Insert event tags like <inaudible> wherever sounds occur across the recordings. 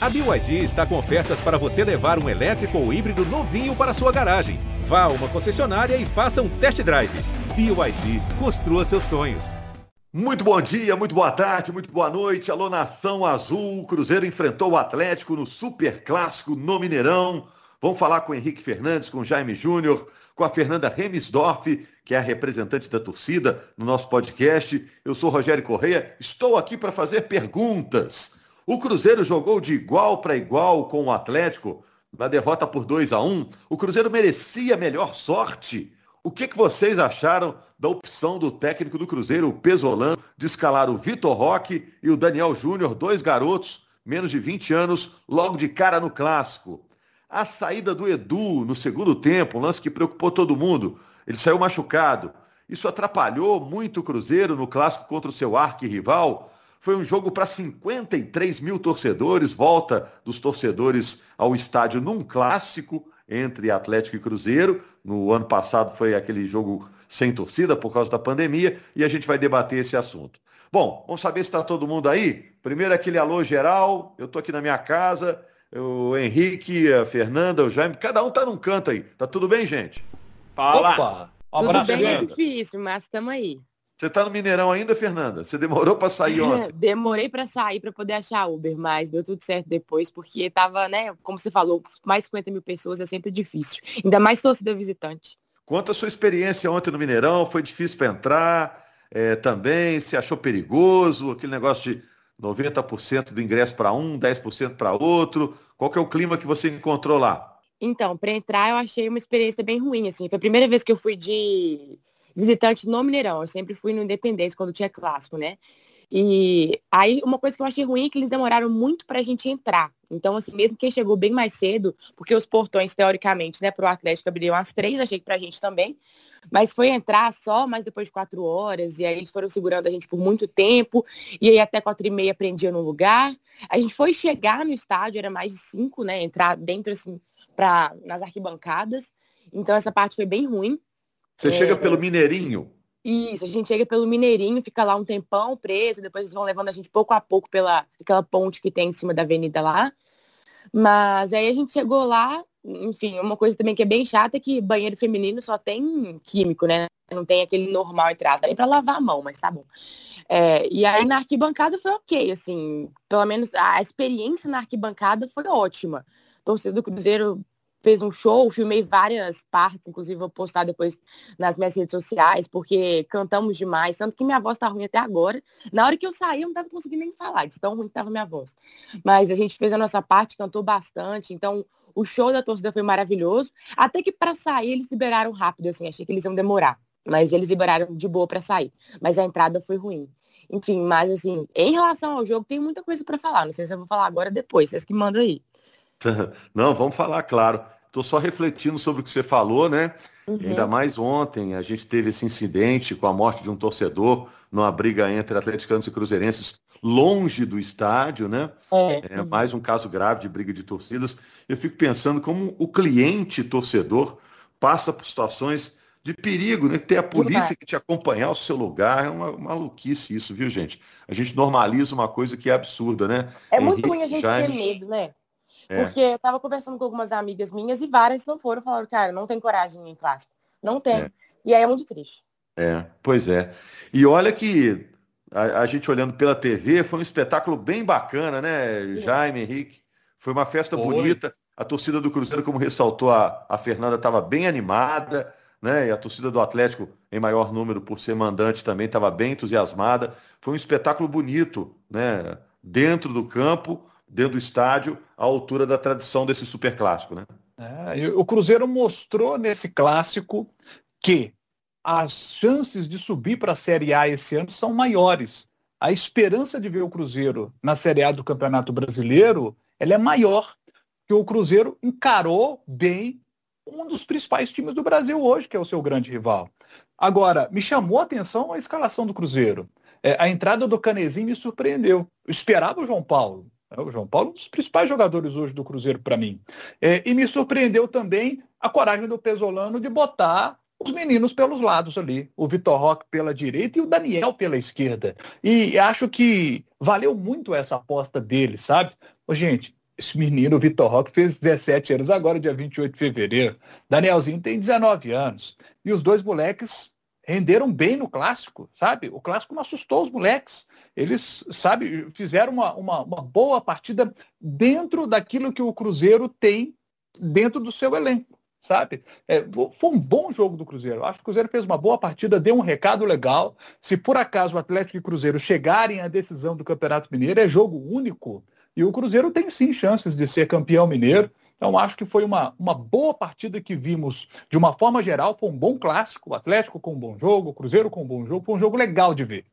A BYD está com ofertas para você levar um elétrico ou híbrido novinho para sua garagem. Vá a uma concessionária e faça um test drive. BYD, construa seus sonhos. Muito bom dia, muito boa tarde, muito boa noite. Alô, Nação Azul. O Cruzeiro enfrentou o Atlético no Super Clássico no Mineirão. Vamos falar com o Henrique Fernandes, com o Jaime Júnior, com a Fernanda Remisdorf, que é a representante da torcida no nosso podcast. Eu sou Rogério Correia, estou aqui para fazer perguntas. O Cruzeiro jogou de igual para igual com o Atlético na derrota por 2 a 1. O Cruzeiro merecia melhor sorte. O que, que vocês acharam da opção do técnico do Cruzeiro, o Pesolano, de escalar o Vitor Roque e o Daniel Júnior, dois garotos, menos de 20 anos, logo de cara no clássico? A saída do Edu no segundo tempo, um lance que preocupou todo mundo. Ele saiu machucado. Isso atrapalhou muito o Cruzeiro no clássico contra o seu arquirrival. Foi um jogo para 53 mil torcedores, volta dos torcedores ao estádio num clássico entre Atlético e Cruzeiro. No ano passado foi aquele jogo sem torcida por causa da pandemia e a gente vai debater esse assunto. Bom, vamos saber se está todo mundo aí. Primeiro aquele alô geral, eu estou aqui na minha casa, o Henrique, a Fernanda, o Jaime, cada um está num canto aí. Tá tudo bem, gente? Fala! Opa! Um tudo bem é difícil, mas estamos aí. Você está no Mineirão ainda, Fernanda? Você demorou para sair <laughs> ontem? Demorei para sair para poder achar Uber, mas deu tudo certo depois, porque tava, né, como você falou, mais 50 mil pessoas é sempre difícil. Ainda mais torcida visitante. Conta a sua experiência ontem no Mineirão, foi difícil para entrar é, também, se achou perigoso, aquele negócio de 90% do ingresso para um, 10% para outro. Qual que é o clima que você encontrou lá? Então, para entrar eu achei uma experiência bem ruim, assim. Foi a primeira vez que eu fui de visitante no Mineirão. Eu sempre fui no Independência quando tinha clássico, né? E aí uma coisa que eu achei ruim é que eles demoraram muito para a gente entrar. Então, assim, mesmo quem chegou bem mais cedo, porque os portões, teoricamente, né, para o Atlético abriam às três, achei que para a gente também. Mas foi entrar só mais depois de quatro horas, e aí eles foram segurando a gente por muito tempo, e aí até quatro e meia prendia no lugar. A gente foi chegar no estádio, era mais de cinco, né? Entrar dentro, assim, pra, nas arquibancadas. Então essa parte foi bem ruim. Você é... chega pelo Mineirinho? Isso, a gente chega pelo Mineirinho, fica lá um tempão preso, depois eles vão levando a gente pouco a pouco pela aquela ponte que tem em cima da avenida lá. Mas aí a gente chegou lá, enfim, uma coisa também que é bem chata é que banheiro feminino só tem químico, né? Não tem aquele normal entre aspas, nem pra lavar a mão, mas tá bom. É, e aí na arquibancada foi ok, assim, pelo menos a experiência na arquibancada foi ótima. torcida do Cruzeiro fez um show, filmei várias partes, inclusive vou postar depois nas minhas redes sociais, porque cantamos demais, tanto que minha voz tá ruim até agora. Na hora que eu saí, eu não tava conseguindo nem falar, de tão ruim que tava minha voz. Mas a gente fez a nossa parte, cantou bastante, então o show da torcida foi maravilhoso, até que para sair eles liberaram rápido, assim, achei que eles iam demorar, mas eles liberaram de boa para sair, mas a entrada foi ruim. Enfim, mas assim, em relação ao jogo, tem muita coisa para falar, não sei se eu vou falar agora depois, vocês que mandam aí. <laughs> Não, vamos falar, claro. Estou só refletindo sobre o que você falou, né? Uhum. Ainda mais ontem, a gente teve esse incidente com a morte de um torcedor numa briga entre atleticanos e cruzeirenses longe do estádio, né? É. é mais um caso grave de briga de torcidas. Eu fico pensando como o cliente torcedor passa por situações de perigo, né? Ter a polícia que te acompanhar ao seu lugar é uma maluquice isso, viu, gente? A gente normaliza uma coisa que é absurda, né? É muito Henrique, ruim a gente Jaime... ter medo, né? É. Porque eu tava conversando com algumas amigas minhas e várias não foram, falaram, cara, não tem coragem em clássico. Não tem. É. E aí é muito triste. É, pois é. E olha que a, a, gente olhando pela TV, foi um espetáculo bem bacana, né, Sim. Jaime, Henrique? Foi uma festa foi. bonita. A torcida do Cruzeiro, como ressaltou a, a Fernanda, estava bem animada, né? E a torcida do Atlético, em maior número por ser mandante, também estava bem entusiasmada. Foi um espetáculo bonito, né? Dentro do campo, dentro do estádio, à altura da tradição desse super clássico, né? É, o Cruzeiro mostrou nesse clássico que as chances de subir para a Série A esse ano são maiores. A esperança de ver o Cruzeiro na Série A do Campeonato Brasileiro ela é maior, que o Cruzeiro encarou bem um dos principais times do Brasil hoje, que é o seu grande rival. Agora, me chamou a atenção a escalação do Cruzeiro. É, a entrada do Canezinho me surpreendeu. Eu esperava o João Paulo. É, o João Paulo é um dos principais jogadores hoje do Cruzeiro para mim. É, e me surpreendeu também a coragem do Pesolano de botar os meninos pelos lados ali, o Vitor Roque pela direita e o Daniel pela esquerda. E acho que valeu muito essa aposta dele, sabe? Ô, gente, esse menino, Vitor Roque, fez 17 anos agora, dia 28 de fevereiro. Danielzinho tem 19 anos. E os dois moleques renderam bem no clássico, sabe? O clássico não assustou os moleques. Eles, sabe, fizeram uma, uma, uma boa partida dentro daquilo que o Cruzeiro tem dentro do seu elenco sabe? É, foi um bom jogo do Cruzeiro. Acho que o Cruzeiro fez uma boa partida, deu um recado legal. Se por acaso o Atlético e o Cruzeiro chegarem à decisão do Campeonato Mineiro, é jogo único. E o Cruzeiro tem sim chances de ser campeão mineiro. Então, acho que foi uma, uma boa partida que vimos de uma forma geral. Foi um bom clássico. O Atlético com um bom jogo, o Cruzeiro com um bom jogo. Foi um jogo legal de ver.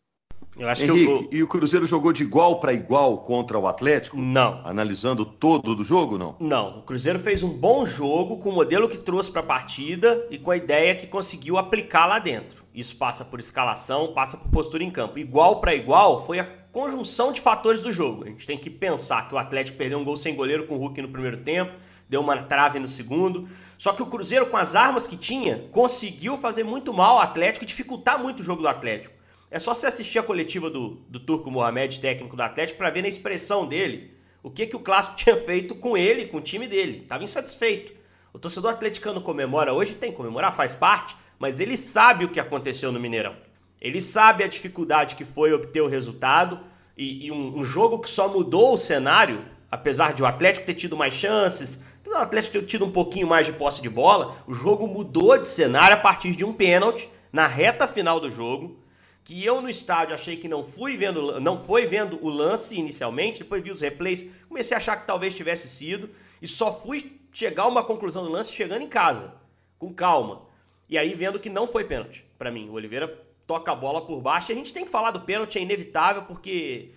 Eu acho Henrique, que eu... e o Cruzeiro jogou de igual para igual contra o Atlético? Não. Analisando todo do jogo, não? Não. O Cruzeiro fez um bom jogo com o modelo que trouxe para a partida e com a ideia que conseguiu aplicar lá dentro. Isso passa por escalação, passa por postura em campo. Igual para igual foi a conjunção de fatores do jogo. A gente tem que pensar que o Atlético perdeu um gol sem goleiro com o Hulk no primeiro tempo, deu uma trave no segundo. Só que o Cruzeiro, com as armas que tinha, conseguiu fazer muito mal ao Atlético e dificultar muito o jogo do Atlético. É só você assistir a coletiva do, do Turco Mohamed, técnico do Atlético, para ver na expressão dele o que, que o Clássico <laughs> tinha feito com ele, com o time dele. Estava insatisfeito. O torcedor atleticano comemora hoje, tem que comemorar, faz parte, mas ele sabe o que aconteceu no Mineirão. Ele sabe a dificuldade que foi obter o resultado e, e um, um, jogo que só mudou o cenário, apesar de o Atlético ter tido mais chances, o Atlético ter tido um pouquinho mais de posse de bola, o jogo mudou de cenário a partir de um pênalti na reta final do jogo que eu no estádio achei que não fui vendo, não foi vendo o lance inicialmente, depois vi os replays, comecei a achar que talvez tivesse sido e só fui chegar a uma conclusão do lance chegando em casa, com calma. E aí vendo que não foi pênalti para mim. O Oliveira toca a bola por baixo. E a gente tem que falar do pênalti, é inevitável porque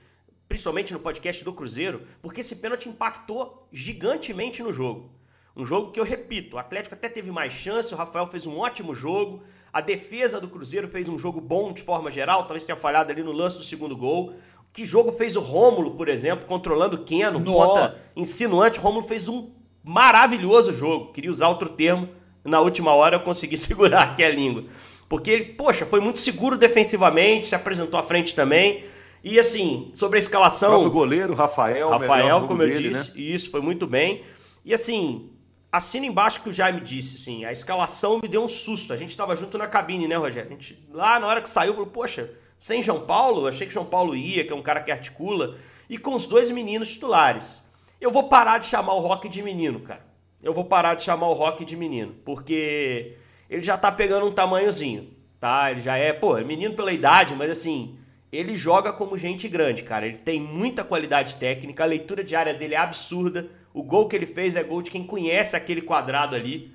principalmente no podcast do Cruzeiro, porque esse pênalti impactou gigantemente no jogo. Um jogo que eu repito, o Atlético até teve mais chance, o Rafael fez um ótimo jogo, a defesa do Cruzeiro fez um jogo bom de forma geral, talvez tenha falhado ali no lance do segundo gol. Que jogo fez o Rômulo, por exemplo, controlando o Keno, conta insinuante. O Rômulo fez um maravilhoso jogo. Queria usar outro termo, na última hora eu consegui <laughs> segurar aqui a língua. Porque ele, poxa, foi muito seguro defensivamente, se apresentou à frente também. E assim, sobre a escalação. O goleiro, Rafael, Rafael, como eu dele, disse, né? isso, foi muito bem. E assim, assina embaixo que o Jaime disse, assim, a escalação me deu um susto. A gente estava junto na cabine, né, Rogério? A gente, lá na hora que saiu, falou, poxa, sem João Paulo? achei que João Paulo ia, que é um cara que articula. E com os dois meninos titulares. Eu vou parar de chamar o Rock de menino, cara. Eu vou parar de chamar o Rock de menino, porque ele já tá pegando um tamanhozinho, tá? Ele já é, pô, é menino pela idade, mas assim, ele joga como gente grande, cara. Ele tem muita qualidade técnica, a leitura de área dele é absurda. O gol que ele fez é gol de quem conhece aquele quadrado ali.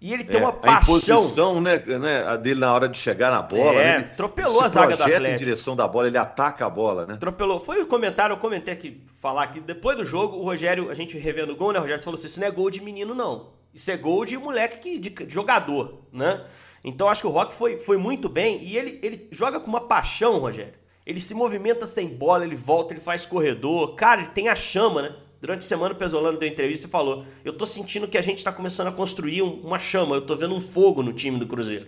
E ele tem é, uma paixão. A imposição né, né, a dele na hora de chegar na bola. É, né? atropelou a zaga do Atlético. em direção da bola, ele ataca a bola, né? Atropelou. Foi o comentário, eu comentei aqui, falar aqui. Depois do jogo, o Rogério, a gente revendo o gol, né, Rogério? falou assim: isso não é gol de menino, não. Isso é gol de moleque que, de, de jogador, né? Então acho que o Rock foi, foi muito bem. E ele, ele joga com uma paixão, Rogério. Ele se movimenta sem bola, ele volta, ele faz corredor. Cara, ele tem a chama, né? Durante a semana o Pesolano deu entrevista e falou: Eu tô sentindo que a gente está começando a construir uma chama, eu tô vendo um fogo no time do Cruzeiro.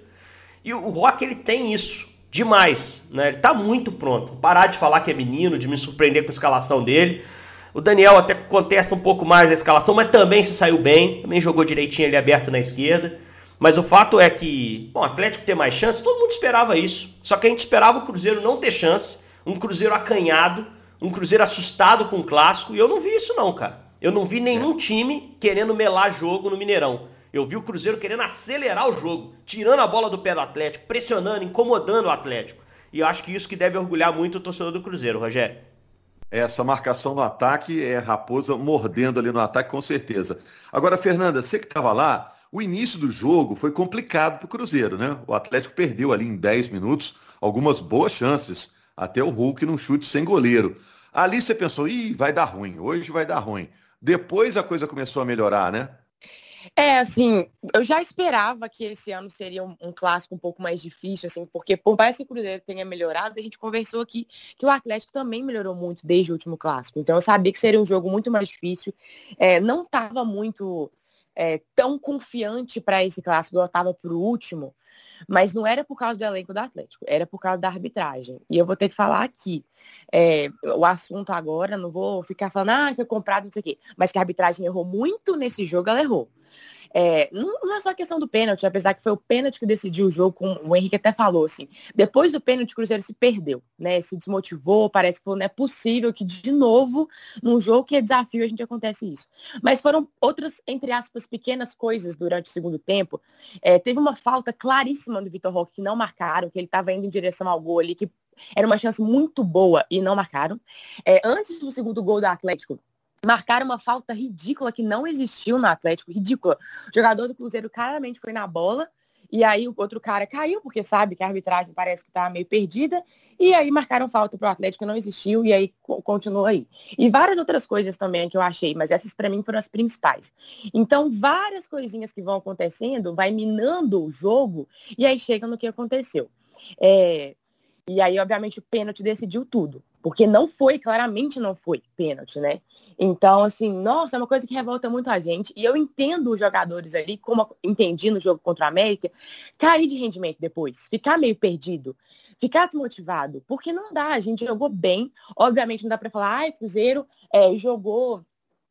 E o Rock ele tem isso demais, né? Ele tá muito pronto. Parar de falar que é menino, de me surpreender com a escalação dele. O Daniel até contesta um pouco mais a escalação, mas também se saiu bem, também jogou direitinho ali aberto na esquerda. Mas o fato é que, bom, o Atlético ter mais chance, todo mundo esperava isso. Só que a gente esperava o Cruzeiro não ter chance, um Cruzeiro acanhado, um Cruzeiro assustado com o clássico, e eu não vi isso não, cara. Eu não vi nenhum time querendo melar jogo no Mineirão. Eu vi o Cruzeiro querendo acelerar o jogo, tirando a bola do pé do Atlético, pressionando, incomodando o Atlético. E eu acho que isso que deve orgulhar muito o torcedor do Cruzeiro, Rogério. Essa marcação no ataque é Raposa mordendo ali no ataque, com certeza. Agora, Fernanda, você que estava lá, o início do jogo foi complicado para o Cruzeiro, né? O Atlético perdeu ali em 10 minutos algumas boas chances até o Hulk num chute sem goleiro. Ali você pensou, ih, vai dar ruim, hoje vai dar ruim. Depois a coisa começou a melhorar, né? É, assim, eu já esperava que esse ano seria um, um, clássico um pouco mais difícil, assim, porque por mais que o Cruzeiro tenha melhorado, a gente conversou aqui que o Atlético também melhorou muito desde o último clássico. Então eu sabia que seria um jogo muito mais difícil. É, não estava muito é, tão confiante para esse clássico, estava para o último, mas não era por causa do elenco do Atlético, era por causa da arbitragem. E eu vou ter que falar aqui, é, o assunto agora, não vou ficar falando, ah, foi comprado, não sei o quê, mas que a arbitragem errou muito nesse jogo, ela errou. É, não, não, é só a questão do pênalti, apesar que foi o pênalti que decidiu o jogo, como o Henrique até falou, assim. Depois do pênalti, o Cruzeiro se perdeu, né? Se desmotivou, parece que não é possível que, de novo, num jogo que é desafio, a gente acontece isso. Mas foram outras, entre aspas, pequenas coisas durante o segundo tempo. É, teve uma falta claríssima do Vitor Roque que não marcaram, que ele estava indo em direção ao gol ali, que era uma chance muito boa e não marcaram. É, antes do segundo gol do Atlético, marcaram uma falta ridícula que não existiu no Atlético, ridícula. O jogador do Cruzeiro claramente foi na bola, e aí o outro cara caiu, porque sabe que a arbitragem parece que tá meio perdida, e aí marcaram falta pro Atlético, não existiu, e aí continuou aí. E várias outras coisas também que eu achei, mas essas para mim foram as principais. Então, várias coisinhas que vão acontecendo, vai minando o jogo, e aí chega no que aconteceu. É, e aí, obviamente, o pênalti decidiu tudo. Porque não foi, claramente não foi pênalti, né? Então, assim, nossa, é uma coisa que revolta muito a gente. E eu entendo os jogadores ali, como entendi no jogo contra a América, cair de rendimento depois, ficar meio perdido, ficar desmotivado. Porque não dá, a gente jogou bem. Obviamente não dá para falar, ai, Cruzeiro é, jogou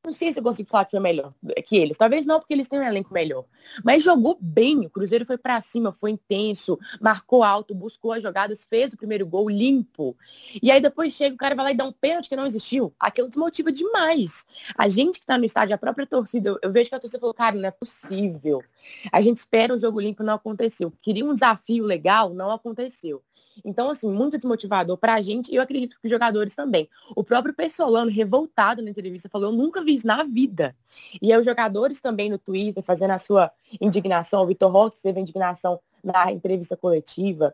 não sei se eu consigo falar que foi melhor que eles. Talvez não, porque eles têm um elenco melhor. Mas jogou bem. O Cruzeiro foi para cima, foi intenso, marcou alto, buscou as jogadas, fez o primeiro gol limpo. E aí depois chega, o cara vai lá e dá um pênalti que não existiu. Aquilo desmotiva demais. A gente que tá no estádio, a própria torcida, eu, vejo que a torcida falou, cara, não é possível. A gente espera um jogo limpo, não aconteceu. Queria um desafio legal, não aconteceu. Então, assim, muito desmotivador para a gente e eu acredito que os jogadores também. O próprio Pessolano, revoltado na entrevista, falou: Eu nunca vi isso na vida. E aí, os jogadores também no Twitter, fazendo a sua indignação. O Vitor Roque teve indignação na entrevista coletiva.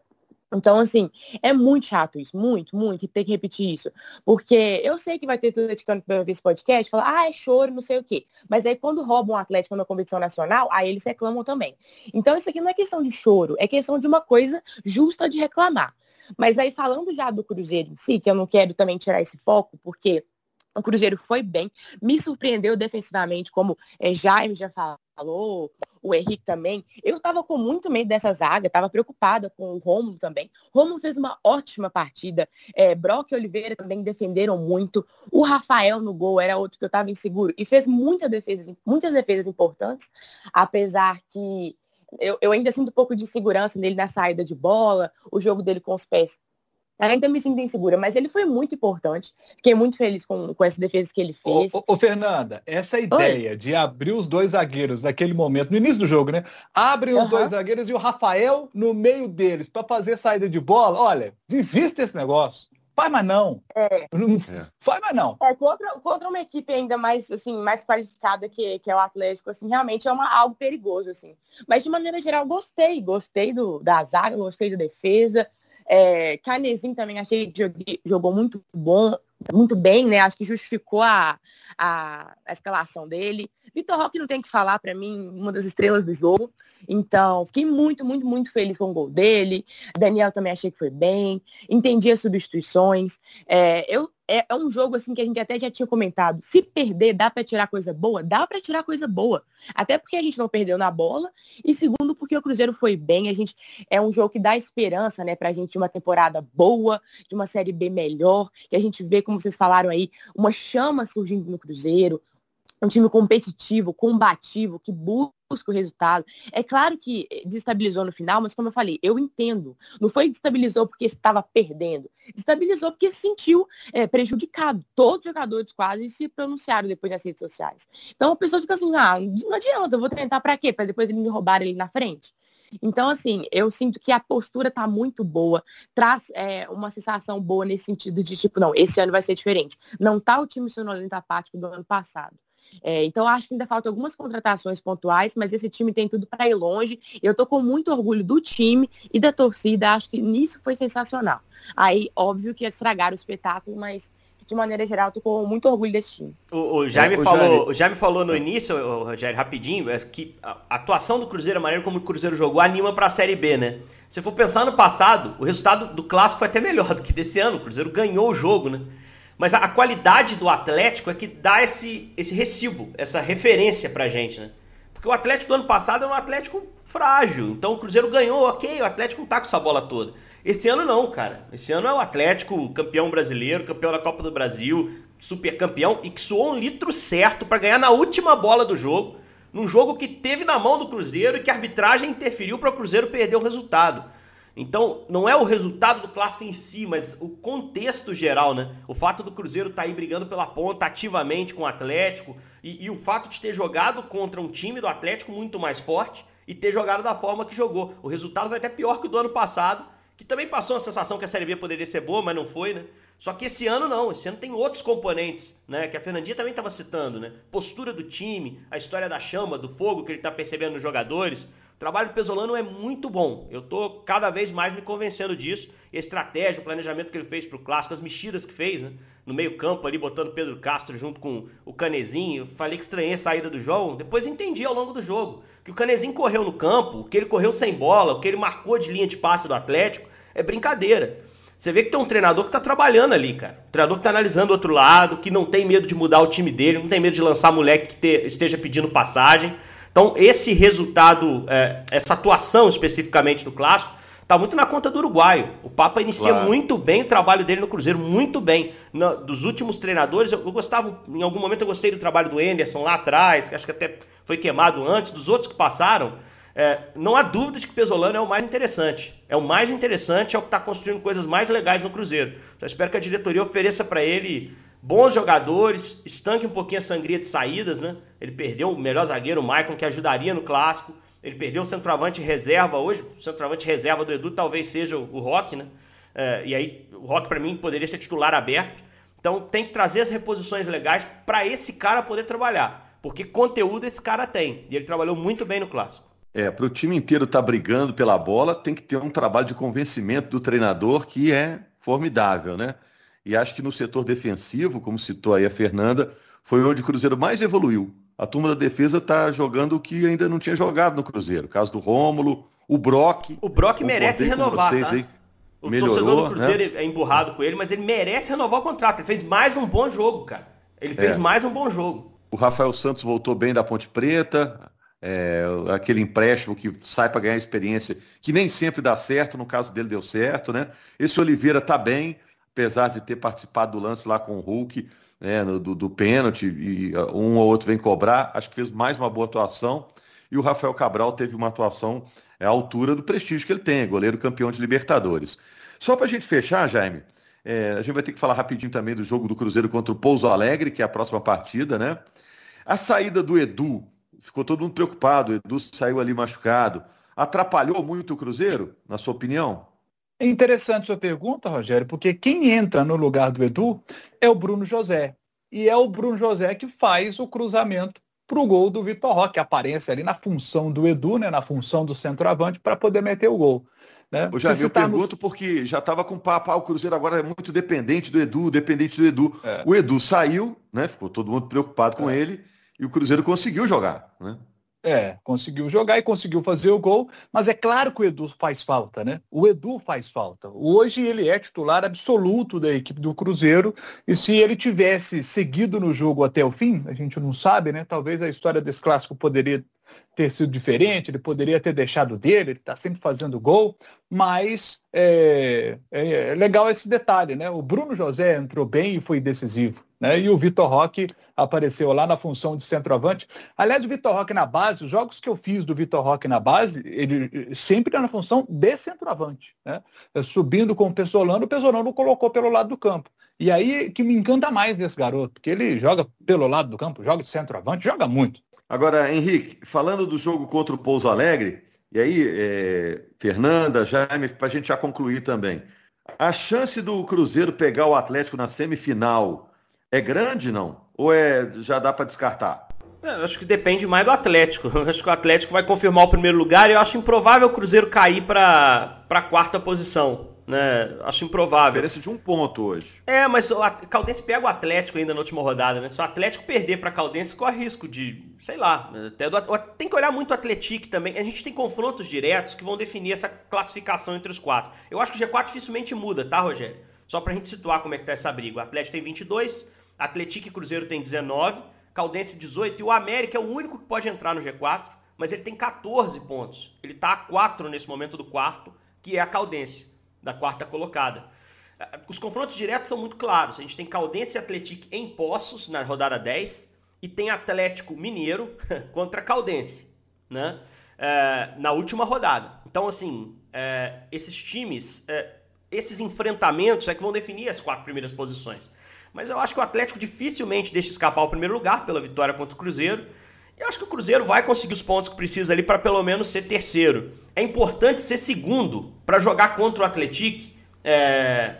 Então, assim, é muito chato isso, muito, muito, e ter que repetir isso. Porque eu sei que vai ter atleticano que vai ver esse podcast falar, ah, é choro, não sei o quê. Mas aí quando roubam um Atlético na competição nacional, aí eles reclamam também. Então, isso aqui não é questão de choro, é questão de uma coisa justa de reclamar. Mas aí, falando já do Cruzeiro em si, que eu não quero também tirar esse foco, porque o Cruzeiro foi bem, me surpreendeu defensivamente, como é, Jaime já falou, o Henrique também. Eu estava com muito medo dessa zaga, estava preocupada com o Romulo também. Romulo fez uma ótima partida. É, Brock e Oliveira também defenderam muito. O Rafael no gol era outro que eu estava inseguro e fez muita defesa, muitas defesas importantes, apesar que eu, eu ainda sinto um pouco de insegurança nele na saída de bola, o jogo dele com os pés Ainda me sinto insegura, mas ele foi muito importante. Fiquei muito feliz com, com essa defesa que ele fez. Ô, ô, ô Fernanda, essa ideia Oi? de abrir os dois zagueiros naquele momento, no início do jogo, né? Abrem os uhum. dois zagueiros e o Rafael no meio deles para fazer saída de bola. Olha, desiste esse negócio. Faz mais não. É. <laughs> Faz mais não. É, contra, contra uma equipe ainda mais, assim, mais qualificada que, que é o Atlético, assim, realmente é uma, algo perigoso, assim. Mas, de maneira geral, gostei. Gostei do, da zaga, gostei da defesa. É, Canezinho também achei que jogou muito bom, muito bem, né? Acho que justificou a, a, a escalação dele. Vitor Roque não tem que falar para mim, uma das estrelas do jogo. Então, fiquei muito, muito, muito feliz com o gol dele. Daniel também achei que foi bem. Entendi as substituições. É, eu é, é, um jogo assim que a gente até já tinha comentado. Se perder, dá para tirar coisa boa? Dá para tirar coisa boa. Até porque a gente não perdeu na bola. E segundo, porque o Cruzeiro foi bem. A gente é um jogo que dá esperança, né, pra gente de uma temporada boa, de uma série B melhor. Que a gente vê, como vocês falaram aí, uma chama surgindo no Cruzeiro, um time competitivo, combativo, que busca o resultado. É claro que desestabilizou no final, mas como eu falei, eu entendo. Não foi desestabilizou porque estava perdendo. Desestabilizou porque se sentiu é, prejudicado. Todos os jogadores quase se pronunciaram depois nas redes sociais. Então a pessoa fica assim, ah, não adianta, eu vou tentar para quê? Para depois ele me roubar ele na frente. Então, assim, eu sinto que a postura tá muito boa, traz é, uma sensação boa nesse sentido de, tipo, não, esse ano vai ser diferente. Não tá o time sonolento apático do ano passado. É, então, acho que ainda faltam algumas contratações pontuais, mas esse time tem tudo para ir longe. Eu estou com muito orgulho do time e da torcida. Acho que nisso foi sensacional. Aí, óbvio que estragaram o espetáculo, mas de maneira geral, tô com muito orgulho desse time. O, o Jaime, é, falou, Jaime... o Jaime falou no início, o Rogério, rapidinho, é que a atuação do Cruzeiro, a maneira como o Cruzeiro jogou, anima para a Série B, né? Se for pensar no passado, o resultado do clássico foi até melhor do que desse ano. O Cruzeiro ganhou o jogo, né? Mas a, a qualidade do Atlético é que dá esse, esse recibo, essa referência pra gente, né? Porque o Atlético do ano passado era um Atlético frágil. Então o Cruzeiro ganhou, ok, o Atlético não tá com essa bola toda. Esse ano não, cara. Esse ano é o Atlético campeão brasileiro, campeão da Copa do Brasil, super campeão e que suou um litro certo para ganhar na última bola do jogo, num jogo que teve na mão do Cruzeiro e que a arbitragem interferiu para o Cruzeiro perder o resultado. Então, não é o resultado do clássico em si, mas o contexto geral, né? O fato do Cruzeiro estar tá aí brigando pela ponta ativamente com o Atlético e, e, o fato de ter jogado contra um time do Atlético muito mais forte e ter jogado da forma que jogou. O resultado vai até pior que o do ano passado, que também passou a sensação que a Série B poderia ser boa, mas não foi, né? Só que esse ano não, esse ano tem outros componentes, né? Que a Fernandinha também estava citando, né? Postura do time, a história da chama, do fogo que ele está percebendo nos jogadores. Trabalho do Pesolano é muito bom. Eu tô cada vez mais me convencendo disso. Estratégia, o planejamento que ele fez pro clássico, as mexidas que fez, né? No meio-campo ali, botando Pedro Castro junto com o Canezinho. Eu falei que estranhei a saída do João. Depois entendi ao longo do jogo que o Canezinho correu no campo, que ele correu sem bola, o que ele marcou de linha de passe do Atlético. É brincadeira. Você vê que tem um treinador que tá trabalhando ali, cara. Um treinador que tá analisando o outro lado, que não tem medo de mudar o time dele, não tem medo de lançar moleque que te, esteja pedindo passagem. Então, esse resultado, é, essa atuação especificamente no clássico, tá muito na conta do uruguaio. O Papa inicia claro. muito bem o trabalho dele no Cruzeiro, muito bem. Na, dos últimos treinadores, eu, eu, gostava, em algum momento eu gostei do trabalho do Enderson lá atrás, que acho que até foi queimado antes, dos outros que passaram. É, não há dúvida de que o Pesolano é o mais interessante. É o mais interessante, é o que está construindo coisas mais legais no Cruzeiro. Só espero que a diretoria ofereça para ele bons jogadores, estanque um pouquinho a sangria de saídas, né? Ele perdeu o melhor zagueiro, o Maicon, que ajudaria no clássico. Ele perdeu o centroavante reserva hoje. O centroavante reserva do Edu talvez seja o, Rock, né? É, e aí, o Rock para mim poderia ser titular aberto. Então tem que trazer as reposições legais para esse cara poder trabalhar. Porque conteúdo esse cara tem. E ele trabalhou muito bem no clássico. É, para o time inteiro estar tá brigando pela bola, tem que ter um trabalho de convencimento do treinador que é formidável, né? E acho que no setor defensivo, como citou aí a Fernanda, foi onde o Cruzeiro mais evoluiu. A turma da defesa está jogando o que ainda não tinha jogado no Cruzeiro. O caso do Rômulo, o Brock. O Brock merece renovar, vocês, tá? O Melhorou, torcedor do Cruzeiro né? é emburrado com ele, mas ele merece renovar o contrato. Ele fez mais um bom jogo, cara. Ele fez é. mais um bom jogo. O Rafael Santos voltou bem da Ponte Preta, é, aquele empréstimo que sai para ganhar experiência, que nem sempre dá certo, no caso dele deu certo, né? Esse Oliveira tá bem, apesar de ter participado do lance lá com o Hulk, né, no, do, do pênalti, e uh, um ou outro vem cobrar, acho que fez mais uma boa atuação. E o Rafael Cabral teve uma atuação à altura do prestígio que ele tem, goleiro campeão de Libertadores. Só para a gente fechar, Jaime, é, a gente vai ter que falar rapidinho também do jogo do Cruzeiro contra o Pouso Alegre, que é a próxima partida, né? A saída do Edu, ficou todo mundo preocupado, o Edu saiu ali machucado. Atrapalhou muito o Cruzeiro, na sua opinião? É interessante sua pergunta, Rogério, porque quem entra no lugar do Edu é o Bruno José. E é o Bruno José que faz o cruzamento para o gol do Vitor Roque, aparece ali na função do Edu, né, na função do centroavante, para poder meter o gol. Né? Eu já vi, eu pergunto porque já estava com papo, ah, o Cruzeiro agora é muito dependente do Edu, dependente do Edu. É. O Edu saiu, né? Ficou todo mundo preocupado com é. ele, e o Cruzeiro conseguiu jogar, né? É, conseguiu jogar e conseguiu fazer o gol, mas é claro que o Edu faz falta, né? O Edu faz falta. Hoje ele é titular absoluto da equipe do Cruzeiro e se ele tivesse seguido no jogo até o fim, a gente não sabe, né? Talvez a história desse clássico poderia ter sido diferente, ele poderia ter deixado dele, ele está sempre fazendo gol, mas é, é, é, legal esse detalhe, né? O Bruno José entrou bem e foi decisivo, né? E o Vitor Roque apareceu lá na função de centroavante. Aliás, o Vitor Roque na base, os jogos que eu fiz do Vitor Roque na base, ele sempre era na função de centroavante, né? Subindo com o Pesolano, o Pesolano colocou pelo lado do campo. E aí que me encanta mais desse garoto, porque ele joga pelo lado do campo, joga de centroavante, joga muito. Agora, Henrique, falando do jogo contra o Pouso Alegre, e aí, é, Fernanda, Jaime, para a gente já concluir também. A chance do Cruzeiro pegar o Atlético na semifinal é grande, não? Ou é, já dá para descartar? É, eu acho que depende mais do Atlético. <laughs> Eu acho que o Atlético vai confirmar o primeiro lugar e eu acho improvável o Cruzeiro cair para a quarta posição né? Acho improvável. Diferença de um ponto hoje. É, mas o Caldense pega o Atlético ainda na última rodada, né? Se o Atlético perder para Caldense, corre risco de, sei lá, até do, tem que olhar muito o Atlético também. A gente tem confrontos diretos que vão definir essa classificação entre os quatro. Eu acho que o G4 dificilmente muda, tá, Rogério? Só pra gente situar como é que tá essa briga. O Atlético tem 22, Atlético e Cruzeiro tem 19, Caldense 18 e o América é o único que pode entrar no G4 mas ele tem 14 pontos. Ele está a 4 nesse momento do quarto, que é a Caldense, da quarta colocada. Os confrontos diretos são muito claros. A gente tem Caldense e Atlético em Poços, na rodada 10, e tem Atlético Mineiro <laughs> contra Caldense, né? É, na última rodada. Então, assim, é, esses times, é, esses enfrentamentos é que vão definir as quatro primeiras posições. Mas eu acho que o Atlético dificilmente deixa escapar o primeiro lugar pela vitória contra o Cruzeiro. Eu acho que o Cruzeiro vai conseguir os pontos que precisa ali para pelo menos ser terceiro. É importante ser segundo para jogar contra o Atlético, é,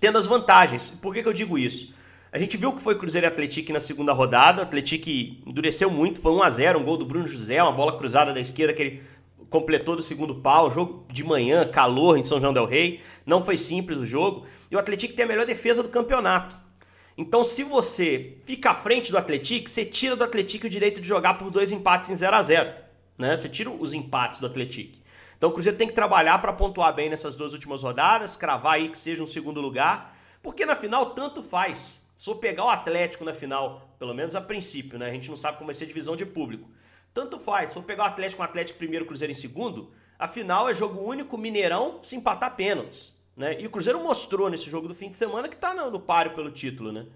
tendo as vantagens. Por que, que eu digo isso? A gente viu que foi Cruzeiro e Atlético na segunda rodada. O Atlético endureceu muito, foi 1 a 0 um gol do Bruno José, uma bola cruzada da esquerda que ele completou do segundo pau. Jogo de manhã, calor em São João Del Rei. Não foi simples o jogo. E o Atlético tem a melhor defesa do campeonato. Então, se você fica à frente do Atlético, você tira do Atlético o direito de jogar por dois empates em 0 a 0 né? Você tira os empates do Atlético. Então, o Cruzeiro tem que trabalhar para pontuar bem nessas duas últimas rodadas, cravar aí que seja um segundo lugar, porque na final tanto faz. Se eu pegar o Atlético na final, pelo menos a princípio, né? A gente não sabe como vai ser a divisão de público. Tanto faz. Se eu pegar o Atlético com o Atlético primeiro, Cruzeiro em segundo, a final é jogo único, Mineirão, se empatar pênaltis. Né? E o Cruzeiro mostrou nesse jogo do fim de semana que está no, no páreo pelo título. Né?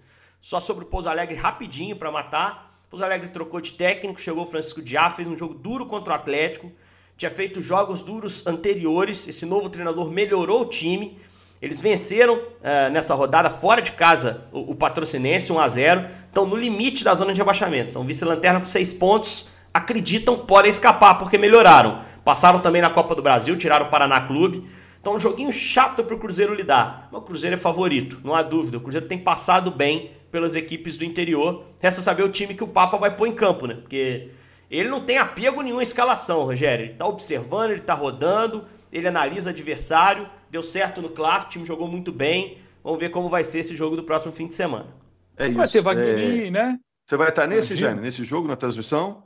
Só sobre o Pouso Alegre rapidinho para matar. O Pouso Alegre trocou de técnico, chegou o Francisco Diá, fez um jogo duro contra o Atlético. Tinha feito jogos duros anteriores. Esse novo treinador melhorou o time. Eles venceram uh, nessa rodada fora de casa o, o Patrocinense 1 a 0 Estão no limite da zona de rebaixamento. São vice-lanterna com 6 pontos. Acreditam podem escapar porque melhoraram. Passaram também na Copa do Brasil, tiraram o Paraná Clube. Então, um joguinho chato para o Cruzeiro lidar. Mas o Cruzeiro é favorito, não há dúvida. O Cruzeiro tem passado bem pelas equipes do interior. Resta saber o time que o Papa vai pôr em campo, né? Porque ele não tem apego nenhum à escalação, Rogério. Ele está observando, ele está rodando, ele analisa adversário. Deu certo no clássico, o time jogou muito bem. Vamos ver como vai ser esse jogo do próximo fim de semana. É isso. Vai ter Wagner, é... né? Você vai estar nesse, Jânio, nesse jogo na transmissão?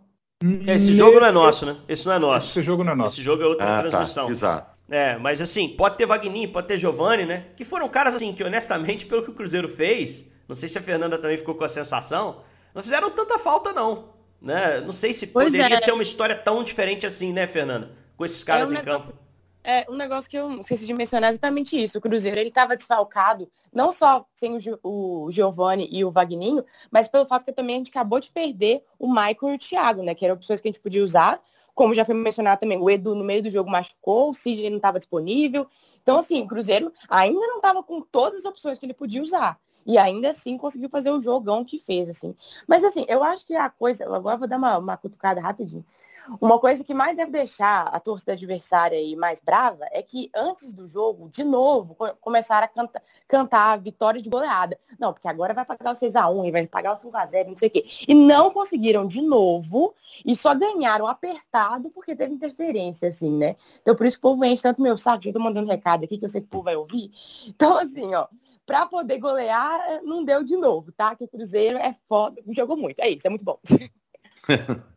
Esse jogo não é nosso, né? Esse não é nosso. Esse jogo não é nosso. Esse jogo é outra ah, tá. transmissão. Tá. Exato. É, mas assim, pode ter Wagner, pode ter Giovani, né? Que foram caras assim que honestamente, <laughs> pelo que o Cruzeiro fez, não sei se a Fernanda também ficou com a sensação, não fizeram tanta falta não, né? Não sei se pois poderia é. ser uma história tão diferente assim, né, Fernanda? Com esses caras é um em negócio, campo. É, um negócio que eu esqueci de mencionar é exatamente isso. O Cruzeiro, ele estava desfalcado, não só sem o, o Giovani e o Vagninho, mas pelo fato que também a gente acabou de perder o Michael e o Thiago, né? Que eram opções que a gente podia usar como já foi mencionado também, o Edu no meio do jogo machucou, o Sidney não estava disponível. Então, assim, o Cruzeiro ainda não estava com todas as opções que ele podia usar. E ainda assim conseguiu fazer o jogão que fez, assim. Mas assim, eu acho que a coisa. Agora eu vou dar uma, uma cutucada rapidinho. Uma coisa que mais deve deixar a torcida adversária aí mais brava é que antes do jogo, de novo, começaram a canta, cantar a vitória de goleada. Não, porque agora vai pagar o 6x1 e vai pagar o 5x0, não sei o quê. E não conseguiram de novo e só ganharam apertado porque teve interferência, assim, né? Então por isso que o povo enche tanto meu saco, já tô mandando recado aqui que eu sei que o povo vai ouvir. Então, assim, ó, para poder golear, não deu de novo, tá? Que o Cruzeiro é foda, jogou muito. É isso, é muito bom. <laughs>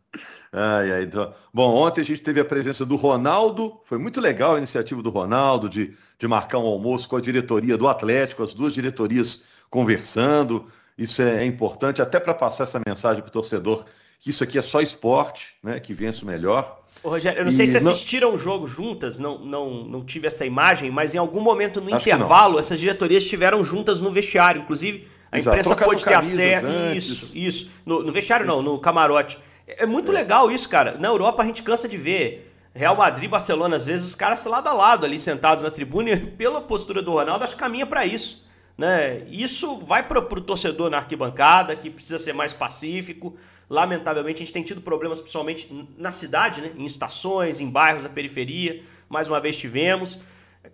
Ai, ai, então... Bom, ontem a gente teve a presença do Ronaldo, foi muito legal a iniciativa do Ronaldo de, de marcar um almoço com a diretoria do Atlético, as duas diretorias conversando. Isso é, é importante até para passar essa mensagem para o torcedor que isso aqui é só esporte, né? Que vence o melhor. Ô, Rogério, eu não e sei se assistiram o jogo juntas, não, não, não tive essa imagem, mas em algum momento no Acho intervalo, essas diretorias estiveram juntas no vestiário. Inclusive, a Exato. imprensa pôde ter acesso. Isso, isso. No, no vestiário não, no camarote. É muito legal isso, cara. Na Europa a gente cansa de ver Real Madrid, Barcelona, às vezes os caras lado a lado ali sentados na tribuna e <laughs> pela postura do Ronaldo acho que caminha para isso. Né? Isso vai para o torcedor na arquibancada, que precisa ser mais pacífico. Lamentavelmente, a gente tem tido problemas, principalmente na cidade, né? em estações, em bairros da periferia. Mais uma vez tivemos.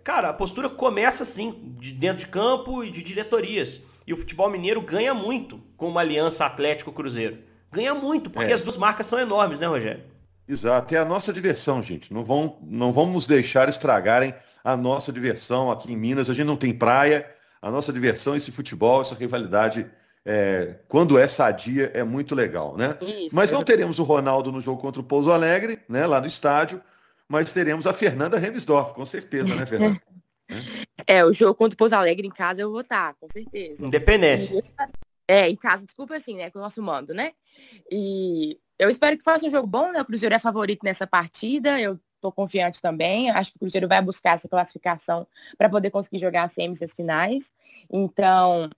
Cara, a postura começa assim, de dentro de campo e de diretorias. E o futebol mineiro ganha muito com uma aliança Atlético-Cruzeiro. Ganha muito, porque é. as duas marcas são enormes, né, Rogério? Exato, é a nossa diversão, gente. Não, vão, não vamos deixar estragarem a nossa diversão aqui em Minas. A gente não tem praia, a nossa diversão, esse futebol, essa rivalidade, é, quando é sadia, é muito legal, né? Isso, mas não teremos o Ronaldo no jogo contra o Pouso Alegre, né, lá no estádio, mas teremos a Fernanda Remisdorf, com certeza, né, Fernanda? <laughs> É, o jogo contra o Pouso Alegre em casa eu vou estar, com certeza. Independência. É, em casa, desculpa assim, né, com o nosso mando, né? E eu espero que faça um jogo bom, né? O Cruzeiro é favorito nessa partida. Eu estou confiante também. Acho que o Cruzeiro vai buscar essa classificação para poder conseguir jogar as semis e as finais. Então,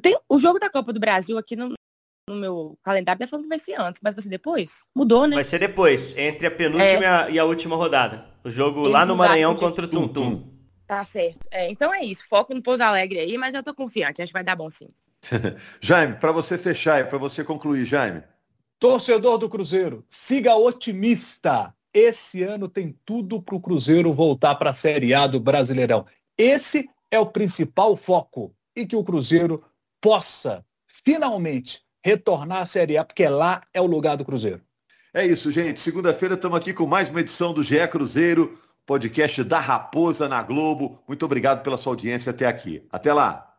tem o jogo da Copa do Brasil aqui no, no meu calendário tá falando que vai ser antes, mas vai ser depois? Mudou, né? Vai ser depois, entre a penúltima é. e a última rodada. O jogo lá no Maranhão contra o Tum Tum. Tá certo. É, então é isso. Foco no Pouso Alegre aí, mas eu tô confiante. Acho que vai dar bom sim. <laughs> Jaime, para você fechar e para você concluir, Jaime. Torcedor do Cruzeiro, siga otimista. Esse ano tem tudo para o Cruzeiro voltar para a Série A do Brasileirão. Esse é o principal foco. E que o Cruzeiro possa finalmente retornar à Série A, porque lá é o lugar do Cruzeiro. É isso, gente. Segunda-feira estamos aqui com mais uma edição do GE Cruzeiro, podcast da Raposa na Globo. Muito obrigado pela sua audiência até aqui. Até lá.